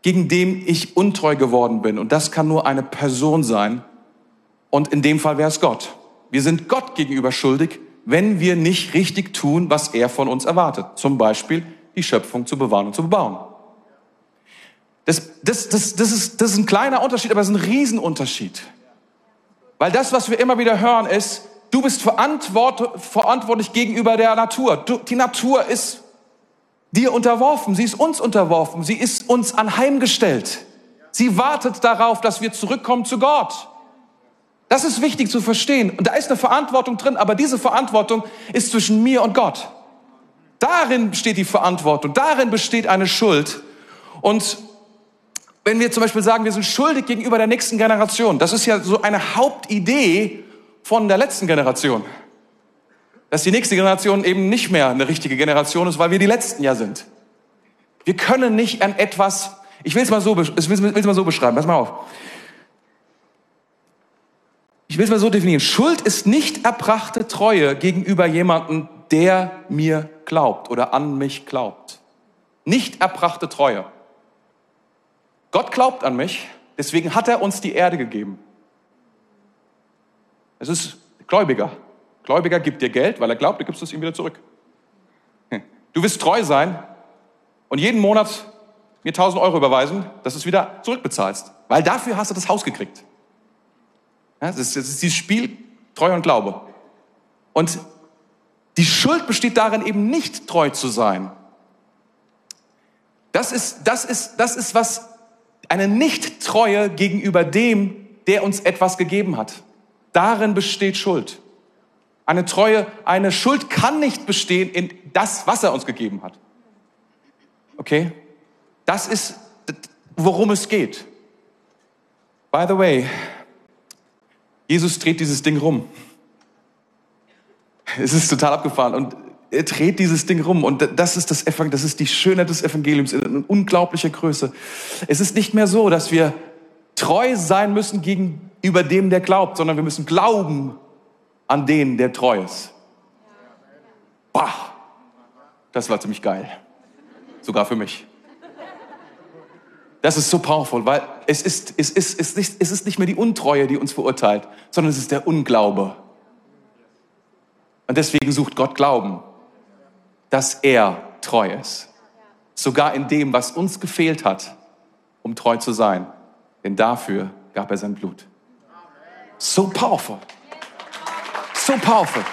gegen dem ich untreu geworden bin. Und das kann nur eine Person sein. Und in dem Fall wäre es Gott. Wir sind Gott gegenüber schuldig, wenn wir nicht richtig tun, was er von uns erwartet. Zum Beispiel die Schöpfung zu bewahren und zu bebauen. Das, das, das, das, ist, das ist ein kleiner Unterschied, aber es ist ein Riesenunterschied. Weil das, was wir immer wieder hören, ist, du bist verantwort, verantwortlich gegenüber der Natur. Du, die Natur ist dir unterworfen, sie ist uns unterworfen, sie ist uns anheimgestellt. Sie wartet darauf, dass wir zurückkommen zu Gott. Das ist wichtig zu verstehen. Und da ist eine Verantwortung drin, aber diese Verantwortung ist zwischen mir und Gott. Darin besteht die Verantwortung, darin besteht eine Schuld. Und wenn wir zum Beispiel sagen, wir sind schuldig gegenüber der nächsten Generation, das ist ja so eine Hauptidee von der letzten Generation. Dass die nächste Generation eben nicht mehr eine richtige Generation ist, weil wir die Letzten ja sind. Wir können nicht an etwas, ich will es mal so, ich will es mal so beschreiben, pass mal auf ich will es mal so definieren. Schuld ist nicht erbrachte Treue gegenüber jemandem, der mir glaubt oder an mich glaubt. Nicht erbrachte Treue. Gott glaubt an mich, deswegen hat er uns die Erde gegeben. Es ist Gläubiger. Gläubiger gibt dir Geld, weil er glaubt, du gibst es ihm wieder zurück. Du wirst treu sein und jeden Monat mir 1000 Euro überweisen, dass du es wieder zurückbezahlst. Weil dafür hast du das Haus gekriegt. Das, ist, das ist dieses Spiel Treu und Glaube. Und die Schuld besteht darin, eben nicht treu zu sein. Das ist, das ist, das ist was, eine Nicht-Treue gegenüber dem, der uns etwas gegeben hat. Darin besteht Schuld. Eine Treue, eine Schuld kann nicht bestehen in das, was er uns gegeben hat. Okay? Das ist, worum es geht. By the way, Jesus dreht dieses Ding rum. Es ist total abgefahren. Und dreht dieses Ding rum und das ist das Evangelium, das ist die Schönheit des Evangeliums in unglaublicher Größe. Es ist nicht mehr so, dass wir treu sein müssen gegenüber dem, der glaubt, sondern wir müssen glauben an den, der treu ist. Bah, das war ziemlich geil. Sogar für mich. Das ist so powerful, weil es ist, es ist, es ist, es ist nicht mehr die Untreue, die uns verurteilt, sondern es ist der Unglaube. Und deswegen sucht Gott Glauben, dass er treu ist. Sogar in dem, was uns gefehlt hat, um treu zu sein. Denn dafür gab er sein Blut. So powerful. So powerful.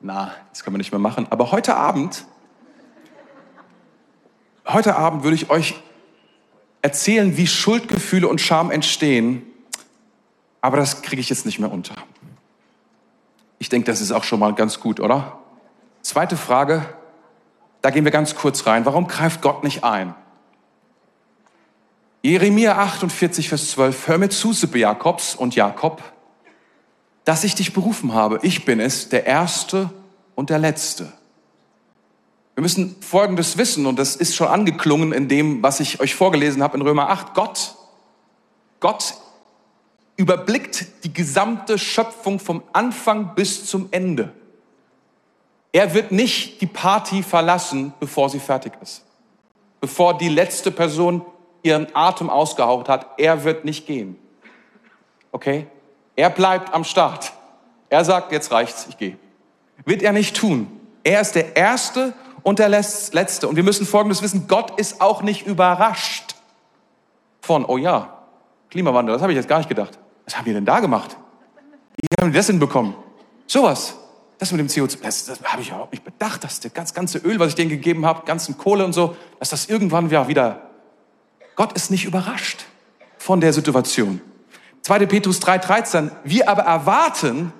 Na, das können wir nicht mehr machen. Aber heute Abend, heute Abend würde ich euch erzählen, wie Schuldgefühle und Scham entstehen. Aber das kriege ich jetzt nicht mehr unter. Ich denke, das ist auch schon mal ganz gut, oder? Zweite Frage, da gehen wir ganz kurz rein. Warum greift Gott nicht ein? Jeremia 48, Vers 12. Hör mir zu, Sippe Jakobs und Jakob, dass ich dich berufen habe. Ich bin es, der Erste und der Letzte. Wir müssen Folgendes wissen, und das ist schon angeklungen in dem, was ich euch vorgelesen habe in Römer 8. Gott, Gott überblickt die gesamte Schöpfung vom Anfang bis zum Ende. Er wird nicht die Party verlassen, bevor sie fertig ist. Bevor die letzte Person ihren Atem ausgehaucht hat, er wird nicht gehen. Okay? Er bleibt am Start. Er sagt, jetzt reicht's, ich gehe. Wird er nicht tun. Er ist der Erste und der Letzte. Und wir müssen Folgendes wissen, Gott ist auch nicht überrascht von, oh ja, Klimawandel, das habe ich jetzt gar nicht gedacht. Was haben die denn da gemacht? Wie haben die das hinbekommen? Sowas. Das mit dem CO2, das, das habe ich überhaupt nicht bedacht, dass das ganze Öl, was ich denen gegeben habe, ganzen Kohle und so, dass das irgendwann wieder, Gott ist nicht überrascht von der Situation. 2. Petrus 3,13, wir aber erwarten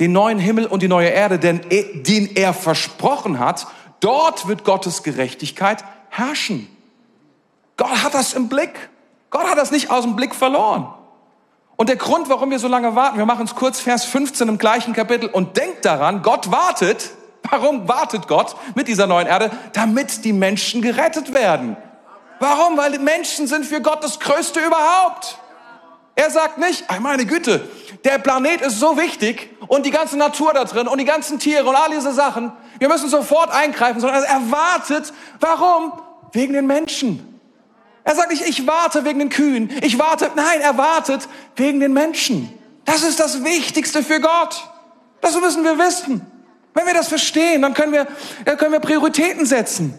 den neuen Himmel und die neue Erde, denn, den er versprochen hat, dort wird Gottes Gerechtigkeit herrschen. Gott hat das im Blick. Gott hat das nicht aus dem Blick verloren. Und der Grund, warum wir so lange warten, wir machen es kurz, Vers 15 im gleichen Kapitel und denkt daran, Gott wartet. Warum wartet Gott mit dieser neuen Erde? Damit die Menschen gerettet werden. Warum? Weil die Menschen sind für Gott das Größte überhaupt. Er sagt nicht, meine Güte, der Planet ist so wichtig und die ganze Natur da drin und die ganzen Tiere und all diese Sachen. Wir müssen sofort eingreifen, sondern er wartet. Warum? Wegen den Menschen. Er sagt nicht, ich warte wegen den Kühen. Ich warte, nein, er wartet wegen den Menschen. Das ist das Wichtigste für Gott. Das müssen wir wissen. Wenn wir das verstehen, dann können wir, dann können wir Prioritäten setzen.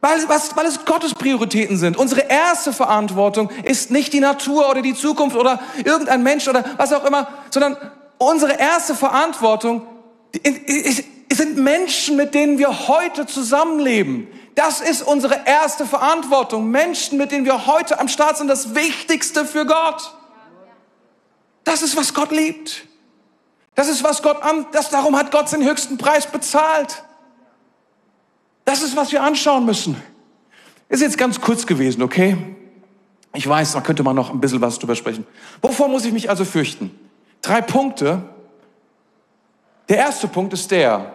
Weil, was, weil es Gottes Prioritäten sind. Unsere erste Verantwortung ist nicht die Natur oder die Zukunft oder irgendein Mensch oder was auch immer, sondern unsere erste Verantwortung sind Menschen, mit denen wir heute zusammenleben. Das ist unsere erste Verantwortung. Menschen, mit denen wir heute am Start sind, das Wichtigste für Gott. Das ist, was Gott liebt. Das ist, was Gott an, das, darum hat Gott den höchsten Preis bezahlt. Das ist, was wir anschauen müssen. Ist jetzt ganz kurz gewesen, okay? Ich weiß, da könnte man noch ein bisschen was drüber sprechen. Wovor muss ich mich also fürchten? Drei Punkte. Der erste Punkt ist der,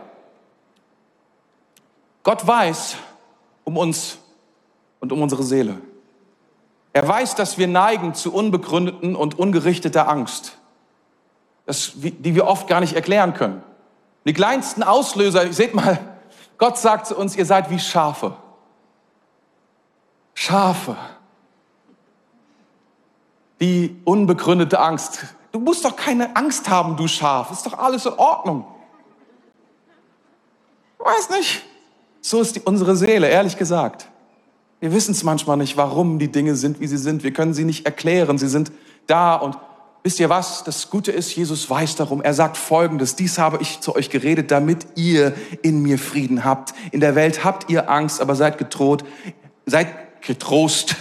Gott weiß um uns und um unsere Seele. Er weiß, dass wir neigen zu unbegründeten und ungerichteter Angst, das, die wir oft gar nicht erklären können. Die kleinsten Auslöser, seht mal, Gott sagt zu uns, ihr seid wie Schafe. Schafe. Die unbegründete Angst. Du musst doch keine Angst haben, du Schaf. Ist doch alles in Ordnung. Weiß nicht. So ist die, unsere Seele, ehrlich gesagt. Wir wissen es manchmal nicht, warum die Dinge sind, wie sie sind. Wir können sie nicht erklären. Sie sind da und Wisst ihr was? Das Gute ist, Jesus weiß darum. Er sagt Folgendes. Dies habe ich zu euch geredet, damit ihr in mir Frieden habt. In der Welt habt ihr Angst, aber seid getrost. Seid getrost.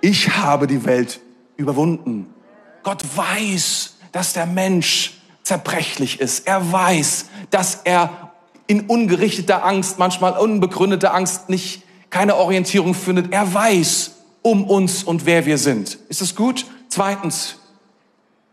Ich habe die Welt überwunden. Gott weiß, dass der Mensch zerbrechlich ist. Er weiß, dass er in ungerichteter Angst, manchmal unbegründeter Angst nicht keine Orientierung findet. Er weiß um uns und wer wir sind. Ist das gut? Zweitens,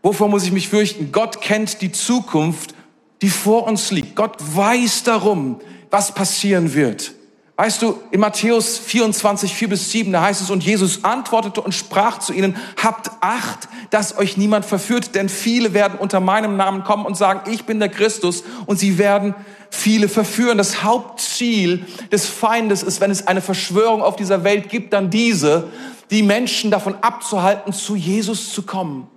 Wovor muss ich mich fürchten? Gott kennt die Zukunft, die vor uns liegt. Gott weiß darum, was passieren wird. Weißt du, in Matthäus 24, 4 bis 7, da heißt es, und Jesus antwortete und sprach zu ihnen, habt Acht, dass euch niemand verführt, denn viele werden unter meinem Namen kommen und sagen, ich bin der Christus, und sie werden viele verführen. Das Hauptziel des Feindes ist, wenn es eine Verschwörung auf dieser Welt gibt, dann diese, die Menschen davon abzuhalten, zu Jesus zu kommen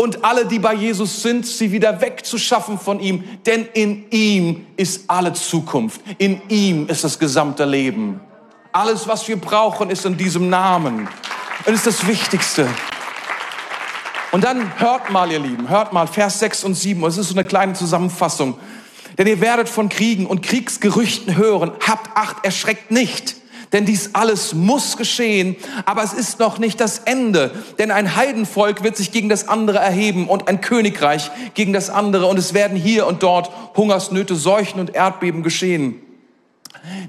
und alle, die bei Jesus sind, sie wieder wegzuschaffen von ihm. Denn in ihm ist alle Zukunft. In ihm ist das gesamte Leben. Alles, was wir brauchen, ist in diesem Namen. Und ist das Wichtigste. Und dann hört mal, ihr Lieben, hört mal, Vers 6 und 7. Es ist so eine kleine Zusammenfassung. Denn ihr werdet von Kriegen und Kriegsgerüchten hören. Habt Acht, erschreckt nicht denn dies alles muss geschehen, aber es ist noch nicht das Ende, denn ein Heidenvolk wird sich gegen das andere erheben und ein Königreich gegen das andere. Und es werden hier und dort Hungersnöte, Seuchen und Erdbeben geschehen.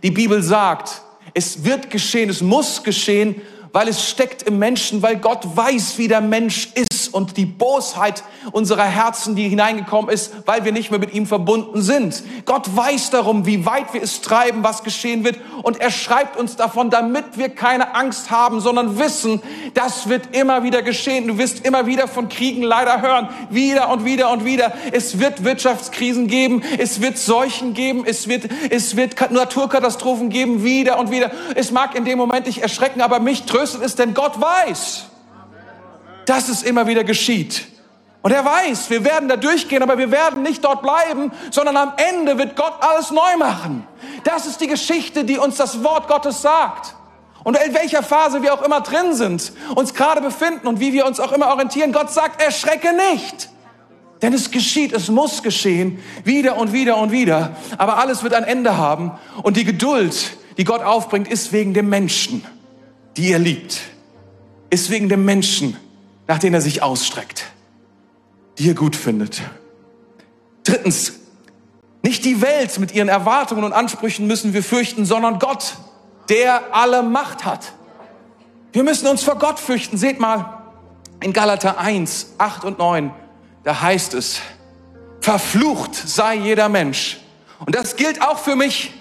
Die Bibel sagt, es wird geschehen, es muss geschehen, weil es steckt im Menschen, weil Gott weiß, wie der Mensch ist und die Bosheit unserer Herzen, die hineingekommen ist, weil wir nicht mehr mit ihm verbunden sind. Gott weiß darum, wie weit wir es treiben, was geschehen wird und er schreibt uns davon, damit wir keine Angst haben, sondern wissen, das wird immer wieder geschehen. Du wirst immer wieder von Kriegen leider hören, wieder und wieder und wieder. Es wird Wirtschaftskrisen geben, es wird Seuchen geben, es wird, es wird Naturkatastrophen geben, wieder und wieder. Es mag in dem Moment dich erschrecken, aber mich tröstet ist, denn Gott weiß, dass es immer wieder geschieht. Und er weiß, wir werden da durchgehen, aber wir werden nicht dort bleiben, sondern am Ende wird Gott alles neu machen. Das ist die Geschichte, die uns das Wort Gottes sagt. Und in welcher Phase wir auch immer drin sind, uns gerade befinden und wie wir uns auch immer orientieren, Gott sagt, erschrecke nicht. Denn es geschieht, es muss geschehen, wieder und wieder und wieder. Aber alles wird ein Ende haben. Und die Geduld, die Gott aufbringt, ist wegen dem Menschen die er liebt, ist wegen dem Menschen, nach dem er sich ausstreckt, die er gut findet. Drittens, nicht die Welt mit ihren Erwartungen und Ansprüchen müssen wir fürchten, sondern Gott, der alle Macht hat. Wir müssen uns vor Gott fürchten. Seht mal, in Galater 1, 8 und 9, da heißt es, verflucht sei jeder Mensch. Und das gilt auch für mich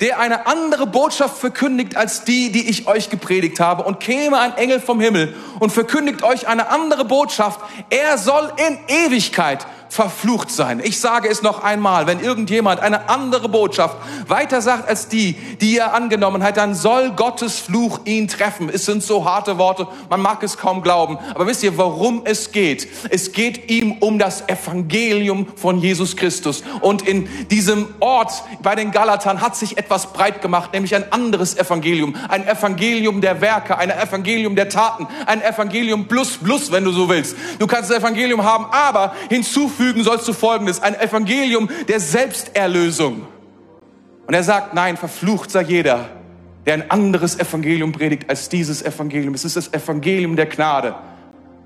der eine andere Botschaft verkündigt als die, die ich euch gepredigt habe. Und käme ein Engel vom Himmel und verkündigt euch eine andere Botschaft. Er soll in Ewigkeit verflucht sein. Ich sage es noch einmal, wenn irgendjemand eine andere Botschaft weiter sagt als die, die er angenommen hat, dann soll Gottes Fluch ihn treffen. Es sind so harte Worte, man mag es kaum glauben. Aber wisst ihr, worum es geht? Es geht ihm um das Evangelium von Jesus Christus. Und in diesem Ort bei den Galatern hat sich etwas breit gemacht, nämlich ein anderes Evangelium. Ein Evangelium der Werke, ein Evangelium der Taten, ein Evangelium plus plus, wenn du so willst. Du kannst das Evangelium haben, aber hinzufügen hinzufügen sollst du Folgendes, ein Evangelium der Selbsterlösung. Und er sagt, nein, verflucht sei jeder, der ein anderes Evangelium predigt als dieses Evangelium. Es ist das Evangelium der Gnade.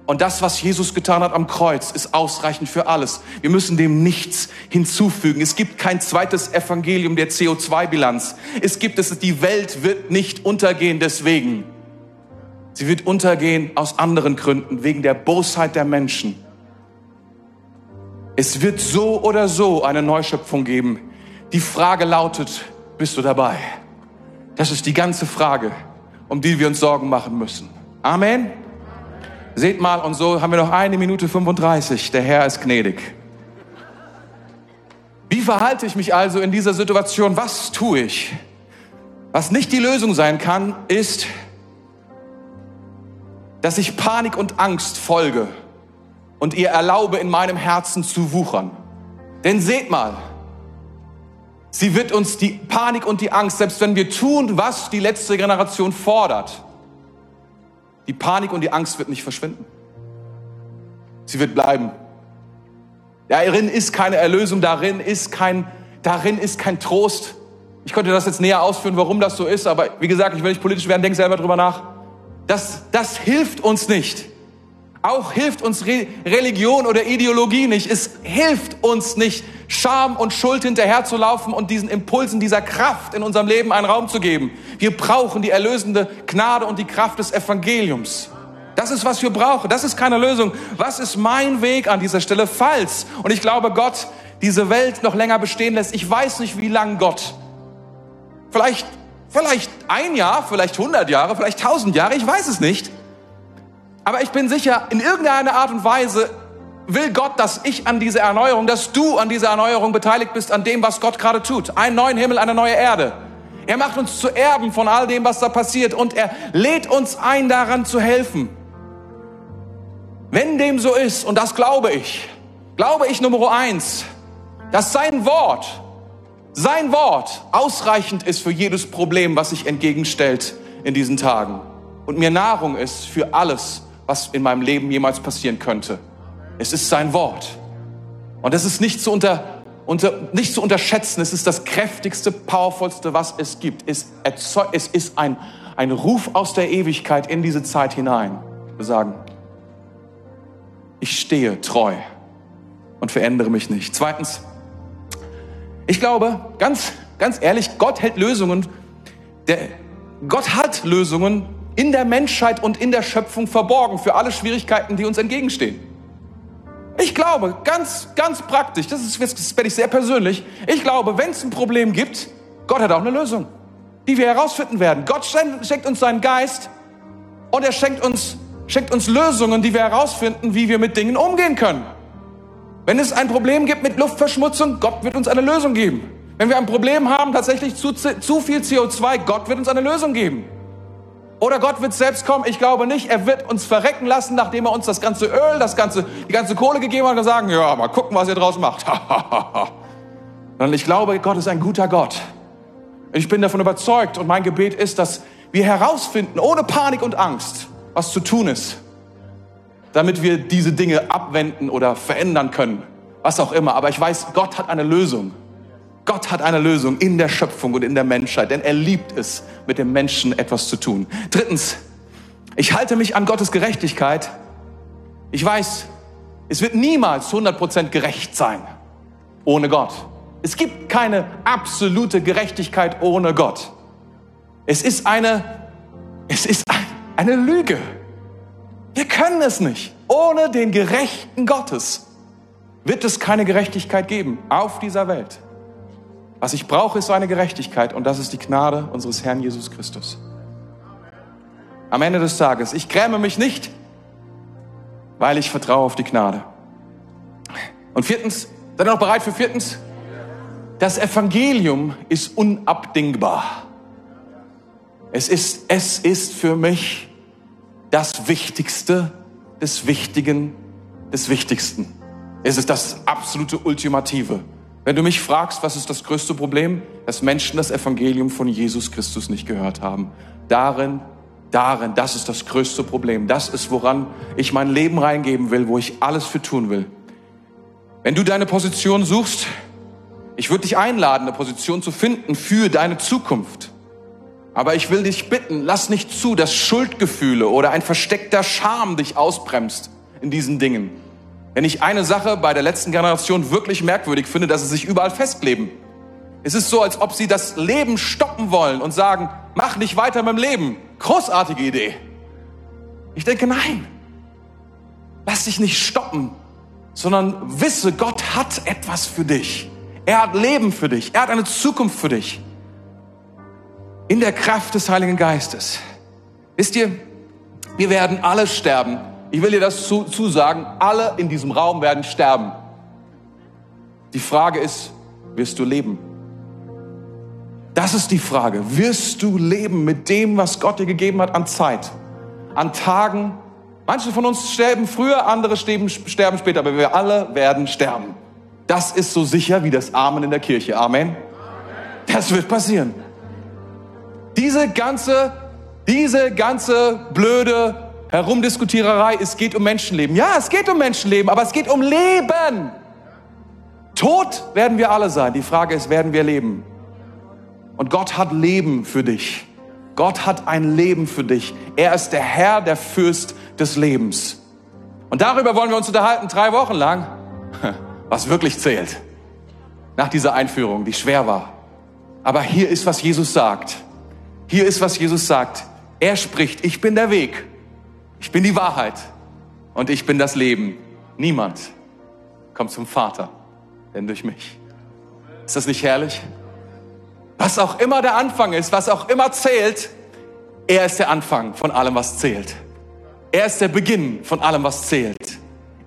Und das, was Jesus getan hat am Kreuz, ist ausreichend für alles. Wir müssen dem nichts hinzufügen. Es gibt kein zweites Evangelium der CO2-Bilanz. Es gibt es, die Welt wird nicht untergehen deswegen. Sie wird untergehen aus anderen Gründen, wegen der Bosheit der Menschen. Es wird so oder so eine Neuschöpfung geben. Die Frage lautet, bist du dabei? Das ist die ganze Frage, um die wir uns Sorgen machen müssen. Amen. Seht mal, und so haben wir noch eine Minute 35. Der Herr ist gnädig. Wie verhalte ich mich also in dieser Situation? Was tue ich? Was nicht die Lösung sein kann, ist, dass ich Panik und Angst folge und ihr erlaube in meinem Herzen zu wuchern. Denn seht mal, sie wird uns die Panik und die Angst, selbst wenn wir tun, was die letzte Generation fordert, die Panik und die Angst wird nicht verschwinden. Sie wird bleiben. Darin ist keine Erlösung, darin ist kein, darin ist kein Trost. Ich könnte das jetzt näher ausführen, warum das so ist, aber wie gesagt, ich will nicht politisch werden, denk selber drüber nach. Das, das hilft uns nicht. Auch hilft uns Re Religion oder Ideologie nicht. Es hilft uns nicht, Scham und Schuld hinterherzulaufen und diesen Impulsen, dieser Kraft in unserem Leben einen Raum zu geben. Wir brauchen die erlösende Gnade und die Kraft des Evangeliums. Das ist, was wir brauchen. Das ist keine Lösung. Was ist mein Weg an dieser Stelle? Falls. Und ich glaube, Gott diese Welt noch länger bestehen lässt. Ich weiß nicht, wie lang Gott. Vielleicht, vielleicht ein Jahr, vielleicht 100 Jahre, vielleicht 1000 Jahre. Ich weiß es nicht. Aber ich bin sicher, in irgendeiner Art und Weise will Gott, dass ich an dieser Erneuerung, dass du an dieser Erneuerung beteiligt bist, an dem, was Gott gerade tut. Einen neuen Himmel, eine neue Erde. Er macht uns zu Erben von all dem, was da passiert und er lädt uns ein, daran zu helfen. Wenn dem so ist, und das glaube ich, glaube ich Nummer eins, dass sein Wort, sein Wort ausreichend ist für jedes Problem, was sich entgegenstellt in diesen Tagen und mir Nahrung ist für alles, was in meinem Leben jemals passieren könnte. Es ist sein Wort. Und es ist nicht zu, unter, unter, nicht zu unterschätzen. Es ist das kräftigste, powervollste, was es gibt. Es, es ist ein, ein Ruf aus der Ewigkeit in diese Zeit hinein. Wir sagen, ich stehe treu und verändere mich nicht. Zweitens, ich glaube, ganz, ganz ehrlich, Gott hält Lösungen. Der, Gott hat Lösungen in der Menschheit und in der Schöpfung verborgen für alle Schwierigkeiten, die uns entgegenstehen. Ich glaube, ganz, ganz praktisch, das ist, das werde ich sehr persönlich, ich glaube, wenn es ein Problem gibt, Gott hat auch eine Lösung, die wir herausfinden werden. Gott schenkt uns seinen Geist und er schenkt uns, schenkt uns Lösungen, die wir herausfinden, wie wir mit Dingen umgehen können. Wenn es ein Problem gibt mit Luftverschmutzung, Gott wird uns eine Lösung geben. Wenn wir ein Problem haben, tatsächlich zu, zu viel CO2, Gott wird uns eine Lösung geben. Oder Gott wird selbst kommen. Ich glaube nicht. Er wird uns verrecken lassen, nachdem er uns das ganze Öl, das ganze, die ganze Kohle gegeben hat und sagen, ja, mal gucken, was ihr draus macht. Sondern ich glaube, Gott ist ein guter Gott. Ich bin davon überzeugt und mein Gebet ist, dass wir herausfinden, ohne Panik und Angst, was zu tun ist damit wir diese Dinge abwenden oder verändern können. Was auch immer. Aber ich weiß, Gott hat eine Lösung. Gott hat eine Lösung in der Schöpfung und in der Menschheit, denn er liebt es, mit dem Menschen etwas zu tun. Drittens, ich halte mich an Gottes Gerechtigkeit. Ich weiß, es wird niemals 100% gerecht sein ohne Gott. Es gibt keine absolute Gerechtigkeit ohne Gott. Es ist eine, es ist eine Lüge. Wir können es nicht. Ohne den Gerechten Gottes wird es keine Gerechtigkeit geben auf dieser Welt. Was ich brauche, ist seine Gerechtigkeit und das ist die Gnade unseres Herrn Jesus Christus. Am Ende des Tages, ich gräme mich nicht, weil ich vertraue auf die Gnade. Und viertens, seid ihr noch bereit für viertens? Das Evangelium ist unabdingbar. Es ist, es ist für mich das Wichtigste des Wichtigen des Wichtigsten. Es ist das absolute Ultimative. Wenn du mich fragst, was ist das größte Problem? Dass Menschen das Evangelium von Jesus Christus nicht gehört haben. Darin, darin, das ist das größte Problem. Das ist, woran ich mein Leben reingeben will, wo ich alles für tun will. Wenn du deine Position suchst, ich würde dich einladen, eine Position zu finden für deine Zukunft. Aber ich will dich bitten, lass nicht zu, dass Schuldgefühle oder ein versteckter Scham dich ausbremst in diesen Dingen. Wenn ich eine Sache bei der letzten Generation wirklich merkwürdig finde, dass sie sich überall festkleben. Es ist so, als ob sie das Leben stoppen wollen und sagen, mach nicht weiter mit dem Leben. Großartige Idee. Ich denke, nein. Lass dich nicht stoppen, sondern wisse, Gott hat etwas für dich. Er hat Leben für dich. Er hat eine Zukunft für dich in der Kraft des Heiligen Geistes. Wisst ihr, wir werden alle sterben. Ich will dir das zusagen, alle in diesem Raum werden sterben. Die Frage ist, wirst du leben? Das ist die Frage. Wirst du leben mit dem, was Gott dir gegeben hat an Zeit, an Tagen? Manche von uns sterben früher, andere sterben, sterben später, aber wir alle werden sterben. Das ist so sicher wie das Amen in der Kirche. Amen. Das wird passieren. Diese ganze, diese ganze blöde Herumdiskutiererei, es geht um Menschenleben. Ja, es geht um Menschenleben, aber es geht um Leben. Tot werden wir alle sein. Die Frage ist, werden wir leben? Und Gott hat Leben für dich. Gott hat ein Leben für dich. Er ist der Herr, der Fürst des Lebens. Und darüber wollen wir uns unterhalten, drei Wochen lang, was wirklich zählt. Nach dieser Einführung, die schwer war. Aber hier ist, was Jesus sagt. Hier ist, was Jesus sagt. Er spricht, ich bin der Weg. Ich bin die Wahrheit und ich bin das Leben. Niemand kommt zum Vater, denn durch mich. Ist das nicht herrlich? Was auch immer der Anfang ist, was auch immer zählt, er ist der Anfang von allem, was zählt. Er ist der Beginn von allem, was zählt.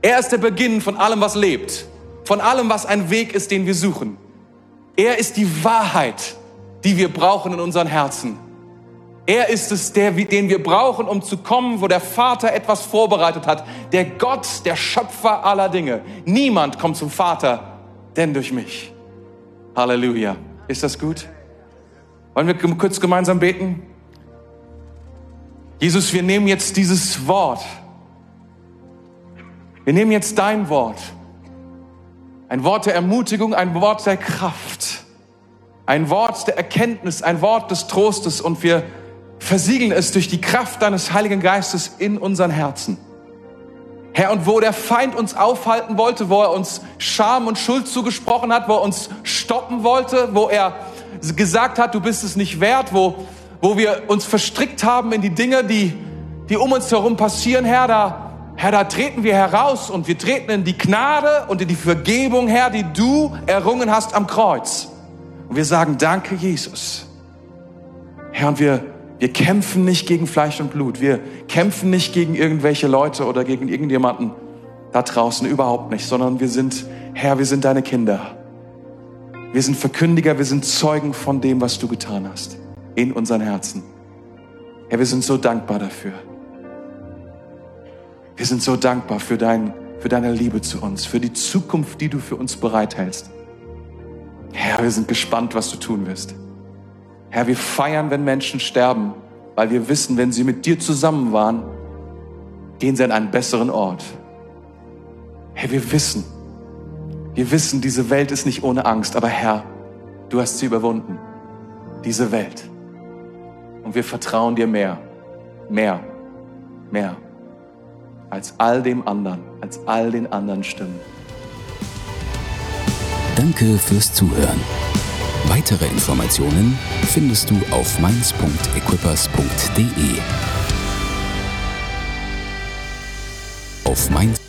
Er ist der Beginn von allem, was lebt. Von allem, was ein Weg ist, den wir suchen. Er ist die Wahrheit, die wir brauchen in unseren Herzen. Er ist es, der, den wir brauchen, um zu kommen, wo der Vater etwas vorbereitet hat. Der Gott, der Schöpfer aller Dinge. Niemand kommt zum Vater, denn durch mich. Halleluja. Ist das gut? Wollen wir kurz gemeinsam beten? Jesus, wir nehmen jetzt dieses Wort. Wir nehmen jetzt dein Wort. Ein Wort der Ermutigung, ein Wort der Kraft. Ein Wort der Erkenntnis, ein Wort des Trostes und wir versiegeln es durch die Kraft deines Heiligen Geistes in unseren Herzen. Herr, und wo der Feind uns aufhalten wollte, wo er uns Scham und Schuld zugesprochen hat, wo er uns stoppen wollte, wo er gesagt hat, du bist es nicht wert, wo, wo wir uns verstrickt haben in die Dinge, die, die um uns herum passieren, Herr, da, Herr, da treten wir heraus und wir treten in die Gnade und in die Vergebung, Herr, die du errungen hast am Kreuz. Und wir sagen, danke, Jesus. Herr, und wir, wir kämpfen nicht gegen Fleisch und Blut. Wir kämpfen nicht gegen irgendwelche Leute oder gegen irgendjemanden da draußen, überhaupt nicht, sondern wir sind, Herr, wir sind deine Kinder. Wir sind Verkündiger, wir sind Zeugen von dem, was du getan hast in unseren Herzen. Herr, wir sind so dankbar dafür. Wir sind so dankbar für, dein, für deine Liebe zu uns, für die Zukunft, die du für uns bereithältst. Herr, wir sind gespannt, was du tun wirst. Herr, wir feiern, wenn Menschen sterben, weil wir wissen, wenn sie mit dir zusammen waren, gehen sie an einen besseren Ort. Herr, wir wissen, wir wissen, diese Welt ist nicht ohne Angst, aber Herr, du hast sie überwunden, diese Welt. Und wir vertrauen dir mehr, mehr, mehr als all dem anderen, als all den anderen Stimmen. Danke fürs Zuhören. Weitere Informationen findest du auf mainz.equippers.de. Auf Mainz